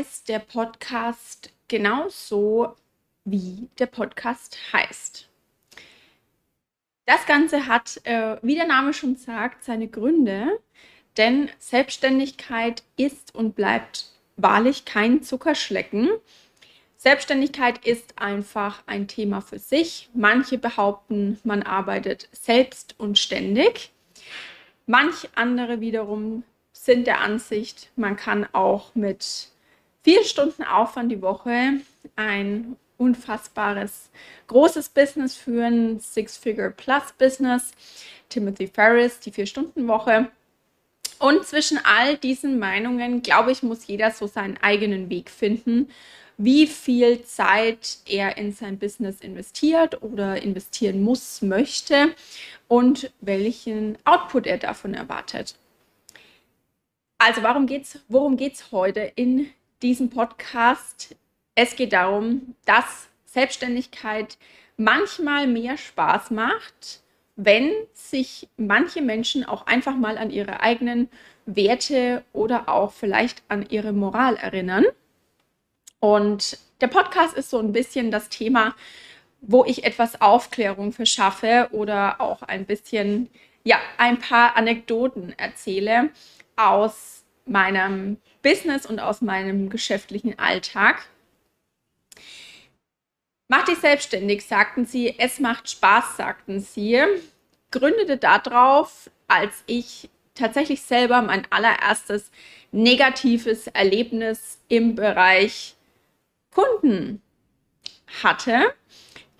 heißt der Podcast genauso, wie der Podcast heißt. Das Ganze hat, äh, wie der Name schon sagt, seine Gründe, denn Selbstständigkeit ist und bleibt wahrlich kein Zuckerschlecken. Selbstständigkeit ist einfach ein Thema für sich. Manche behaupten, man arbeitet selbst und ständig. Manch andere wiederum sind der Ansicht, man kann auch mit vier Stunden Aufwand die Woche ein unfassbares, großes Business führen, Six-Figure-Plus-Business, Timothy Ferris, die Vier-Stunden-Woche. Und zwischen all diesen Meinungen, glaube ich, muss jeder so seinen eigenen Weg finden, wie viel Zeit er in sein Business investiert oder investieren muss, möchte und welchen Output er davon erwartet. Also, warum geht's, worum geht es heute in diesem Podcast? Es geht darum, dass Selbstständigkeit manchmal mehr Spaß macht, wenn sich manche Menschen auch einfach mal an ihre eigenen Werte oder auch vielleicht an ihre Moral erinnern. Und der Podcast ist so ein bisschen das Thema, wo ich etwas Aufklärung verschaffe oder auch ein bisschen, ja, ein paar Anekdoten erzähle, aus meinem Business und aus meinem geschäftlichen Alltag. Mach dich selbstständig, sagten sie. Es macht Spaß, sagten sie. Gründete darauf, als ich tatsächlich selber mein allererstes negatives Erlebnis im Bereich Kunden hatte.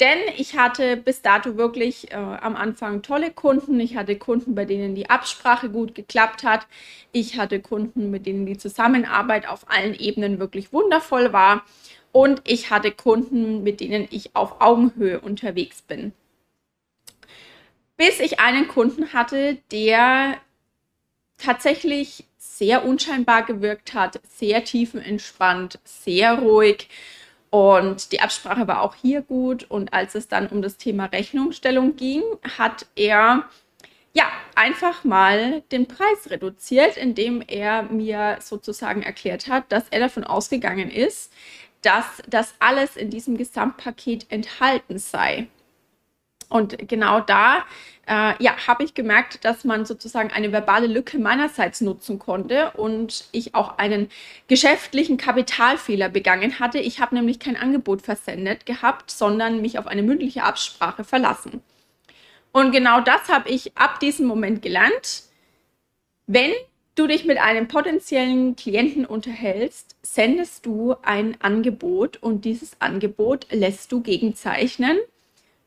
Denn ich hatte bis dato wirklich äh, am Anfang tolle Kunden. Ich hatte Kunden, bei denen die Absprache gut geklappt hat. Ich hatte Kunden, mit denen die Zusammenarbeit auf allen Ebenen wirklich wundervoll war. Und ich hatte Kunden, mit denen ich auf Augenhöhe unterwegs bin. Bis ich einen Kunden hatte, der tatsächlich sehr unscheinbar gewirkt hat, sehr tiefenentspannt, sehr ruhig und die Absprache war auch hier gut. Und als es dann um das Thema Rechnungsstellung ging, hat er ja einfach mal den Preis reduziert, indem er mir sozusagen erklärt hat, dass er davon ausgegangen ist, dass das alles in diesem Gesamtpaket enthalten sei. Und genau da äh, ja, habe ich gemerkt, dass man sozusagen eine verbale Lücke meinerseits nutzen konnte und ich auch einen geschäftlichen Kapitalfehler begangen hatte. Ich habe nämlich kein Angebot versendet gehabt, sondern mich auf eine mündliche Absprache verlassen. Und genau das habe ich ab diesem Moment gelernt. Wenn du dich mit einem potenziellen Klienten unterhältst, sendest du ein Angebot und dieses Angebot lässt du gegenzeichnen,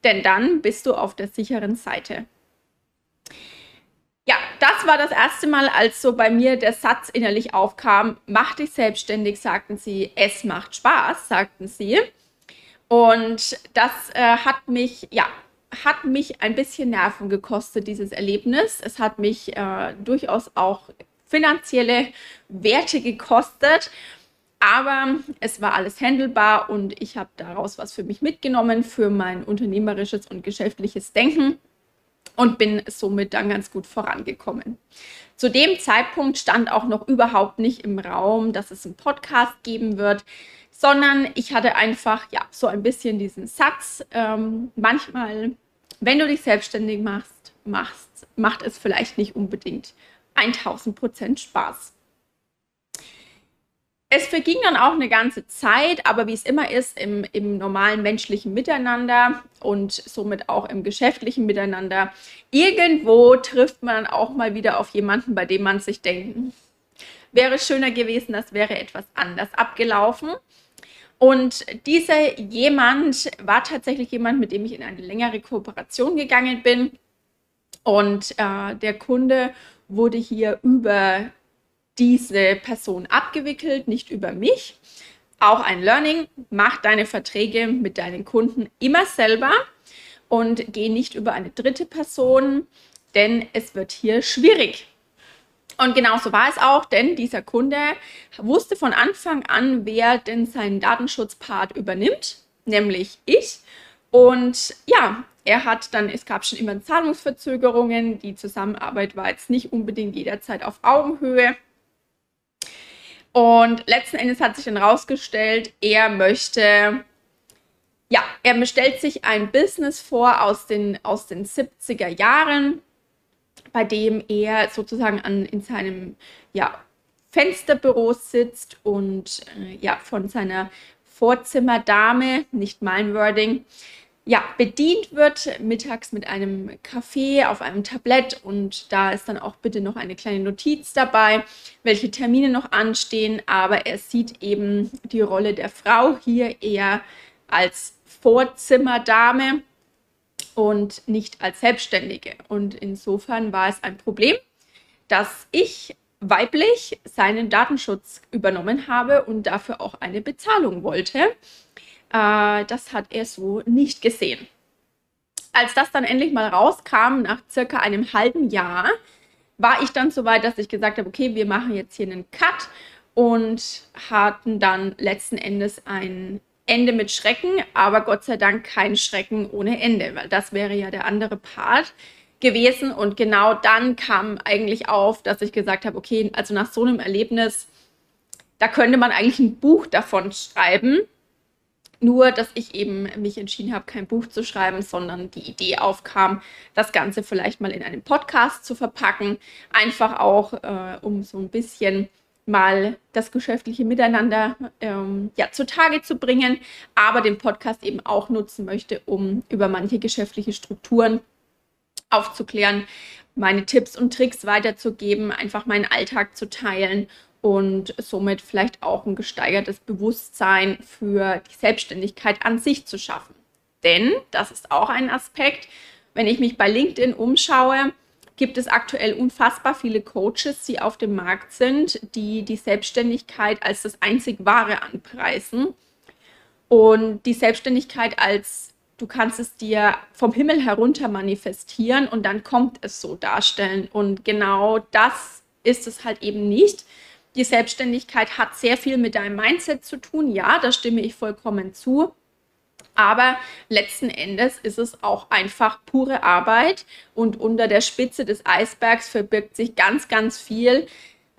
denn dann bist du auf der sicheren Seite. Ja, das war das erste Mal, als so bei mir der Satz innerlich aufkam, mach dich selbstständig, sagten sie, es macht Spaß, sagten sie. Und das äh, hat mich, ja, hat mich ein bisschen Nerven gekostet, dieses Erlebnis. Es hat mich äh, durchaus auch finanzielle Werte gekostet. Aber es war alles handelbar und ich habe daraus was für mich mitgenommen, für mein unternehmerisches und geschäftliches Denken und bin somit dann ganz gut vorangekommen. Zu dem Zeitpunkt stand auch noch überhaupt nicht im Raum, dass es einen Podcast geben wird, sondern ich hatte einfach ja so ein bisschen diesen Satz. Ähm, manchmal, wenn du dich selbstständig machst, machst, macht es vielleicht nicht unbedingt 1000 Prozent Spaß. Es verging dann auch eine ganze Zeit, aber wie es immer ist im, im normalen menschlichen Miteinander und somit auch im geschäftlichen Miteinander, irgendwo trifft man auch mal wieder auf jemanden, bei dem man sich denkt, hm, wäre schöner gewesen, das wäre etwas anders abgelaufen. Und dieser jemand war tatsächlich jemand, mit dem ich in eine längere Kooperation gegangen bin. Und äh, der Kunde wurde hier über diese Person abgewickelt, nicht über mich. Auch ein Learning, mach deine Verträge mit deinen Kunden immer selber und geh nicht über eine dritte Person, denn es wird hier schwierig. Und genauso war es auch, denn dieser Kunde wusste von Anfang an, wer denn seinen Datenschutzpart übernimmt, nämlich ich. Und ja, er hat dann, es gab schon immer Zahlungsverzögerungen, die Zusammenarbeit war jetzt nicht unbedingt jederzeit auf Augenhöhe. Und letzten Endes hat sich dann rausgestellt, er möchte, ja, er bestellt sich ein Business vor aus den, aus den 70er Jahren, bei dem er sozusagen an, in seinem, ja, Fensterbüro sitzt und äh, ja, von seiner Vorzimmerdame, nicht mein Wording, ja, bedient wird, mittags mit einem Kaffee auf einem Tablett und da ist dann auch bitte noch eine kleine Notiz dabei, welche Termine noch anstehen, aber er sieht eben die Rolle der Frau hier eher als Vorzimmerdame und nicht als Selbstständige. Und insofern war es ein Problem, dass ich weiblich seinen Datenschutz übernommen habe und dafür auch eine Bezahlung wollte. Äh, das hat er so nicht gesehen. Als das dann endlich mal rauskam, nach circa einem halben Jahr, war ich dann so weit, dass ich gesagt habe, okay, wir machen jetzt hier einen Cut und hatten dann letzten Endes ein Ende mit Schrecken, aber Gott sei Dank kein Schrecken ohne Ende, weil das wäre ja der andere Part gewesen. Und genau dann kam eigentlich auf, dass ich gesagt habe, okay, also nach so einem Erlebnis, da könnte man eigentlich ein Buch davon schreiben. Nur, dass ich eben mich entschieden habe, kein Buch zu schreiben, sondern die Idee aufkam, das Ganze vielleicht mal in einem Podcast zu verpacken. Einfach auch, äh, um so ein bisschen mal das geschäftliche Miteinander ähm, ja, zutage zu bringen, aber den Podcast eben auch nutzen möchte, um über manche geschäftliche Strukturen aufzuklären, meine Tipps und Tricks weiterzugeben, einfach meinen Alltag zu teilen und somit vielleicht auch ein gesteigertes Bewusstsein für die Selbstständigkeit an sich zu schaffen. Denn, das ist auch ein Aspekt, wenn ich mich bei LinkedIn umschaue, gibt es aktuell unfassbar viele Coaches, die auf dem Markt sind, die die Selbstständigkeit als das einzig Wahre anpreisen und die Selbstständigkeit als du kannst es dir vom Himmel herunter manifestieren und dann kommt es so darstellen. Und genau das ist es halt eben nicht. Die Selbstständigkeit hat sehr viel mit deinem Mindset zu tun. Ja, da stimme ich vollkommen zu. Aber letzten Endes ist es auch einfach pure Arbeit und unter der Spitze des Eisbergs verbirgt sich ganz, ganz viel.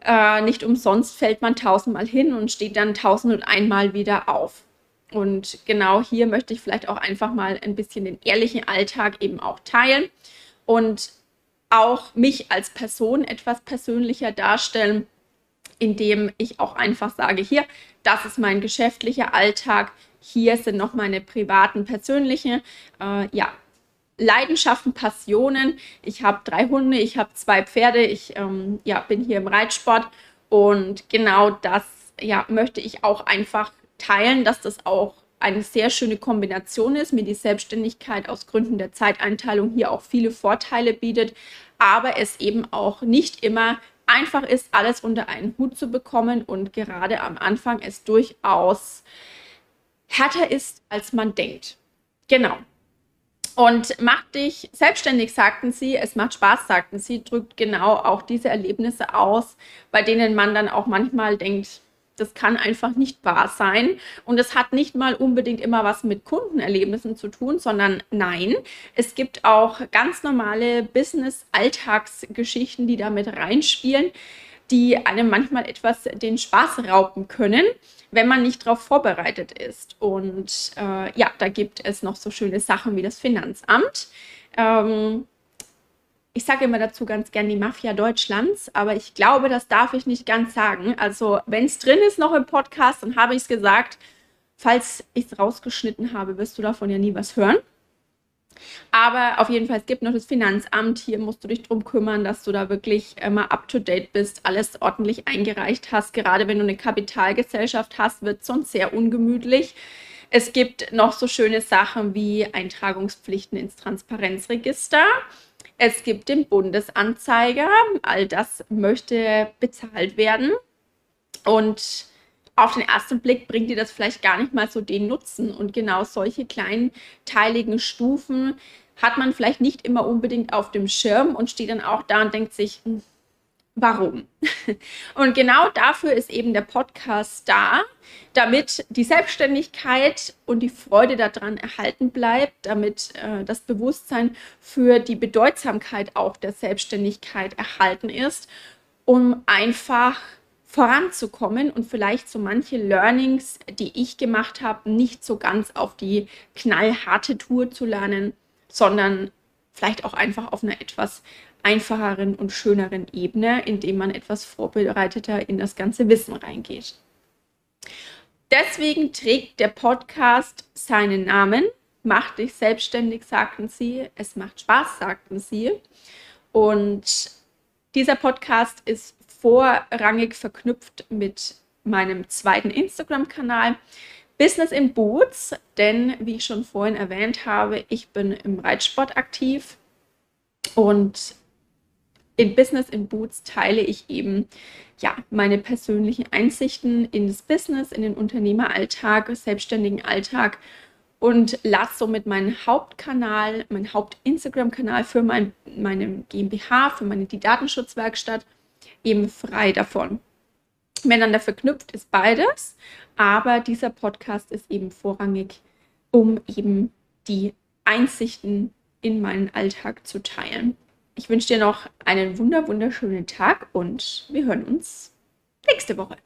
Äh, nicht umsonst fällt man tausendmal hin und steht dann tausend und einmal wieder auf. Und genau hier möchte ich vielleicht auch einfach mal ein bisschen den ehrlichen Alltag eben auch teilen und auch mich als Person etwas persönlicher darstellen indem ich auch einfach sage, hier, das ist mein geschäftlicher Alltag, hier sind noch meine privaten, persönlichen, äh, ja, Leidenschaften, Passionen. Ich habe drei Hunde, ich habe zwei Pferde, ich ähm, ja, bin hier im Reitsport und genau das ja, möchte ich auch einfach teilen, dass das auch eine sehr schöne Kombination ist, mir die Selbstständigkeit aus Gründen der Zeiteinteilung hier auch viele Vorteile bietet, aber es eben auch nicht immer einfach ist, alles unter einen Hut zu bekommen und gerade am Anfang es durchaus härter ist, als man denkt. Genau. Und macht dich selbstständig, sagten sie. Es macht Spaß, sagten sie. Drückt genau auch diese Erlebnisse aus, bei denen man dann auch manchmal denkt, das kann einfach nicht wahr sein. Und es hat nicht mal unbedingt immer was mit Kundenerlebnissen zu tun, sondern nein, es gibt auch ganz normale Business-Alltagsgeschichten, die damit reinspielen, die einem manchmal etwas den Spaß rauben können, wenn man nicht darauf vorbereitet ist. Und äh, ja, da gibt es noch so schöne Sachen wie das Finanzamt. Ähm, ich sage immer dazu ganz gern die Mafia Deutschlands, aber ich glaube, das darf ich nicht ganz sagen. Also, wenn es drin ist noch im Podcast, dann habe ich es gesagt. Falls ich es rausgeschnitten habe, wirst du davon ja nie was hören. Aber auf jeden Fall, es gibt noch das Finanzamt. Hier musst du dich darum kümmern, dass du da wirklich immer up to date bist, alles ordentlich eingereicht hast. Gerade wenn du eine Kapitalgesellschaft hast, wird es sonst sehr ungemütlich. Es gibt noch so schöne Sachen wie Eintragungspflichten ins Transparenzregister. Es gibt den Bundesanzeiger, all das möchte bezahlt werden. Und auf den ersten Blick bringt dir das vielleicht gar nicht mal so den Nutzen. Und genau solche kleinteiligen Stufen hat man vielleicht nicht immer unbedingt auf dem Schirm und steht dann auch da und denkt sich, hm, warum. Und genau dafür ist eben der Podcast da, damit die Selbstständigkeit und die Freude daran erhalten bleibt, damit äh, das Bewusstsein für die Bedeutsamkeit auch der Selbstständigkeit erhalten ist, um einfach voranzukommen und vielleicht so manche Learnings, die ich gemacht habe, nicht so ganz auf die knallharte Tour zu lernen, sondern vielleicht auch einfach auf einer etwas einfacheren und schöneren Ebene, indem man etwas vorbereiteter in das ganze Wissen reingeht. Deswegen trägt der Podcast seinen Namen. Mach dich selbstständig, sagten sie. Es macht Spaß, sagten sie. Und dieser Podcast ist vorrangig verknüpft mit meinem zweiten Instagram-Kanal Business in Boots, denn wie ich schon vorhin erwähnt habe, ich bin im Reitsport aktiv und in Business in Boots teile ich eben ja meine persönlichen Einsichten in das Business, in den Unternehmeralltag, selbstständigen Alltag und lasse somit meinen Hauptkanal, meinen Haupt-Instagram-Kanal für mein, meine GmbH, für meine die Datenschutzwerkstatt eben frei davon. Miteinander verknüpft ist beides, aber dieser Podcast ist eben vorrangig, um eben die Einsichten in meinen Alltag zu teilen. Ich wünsche dir noch einen wunder wunderschönen Tag und wir hören uns nächste Woche.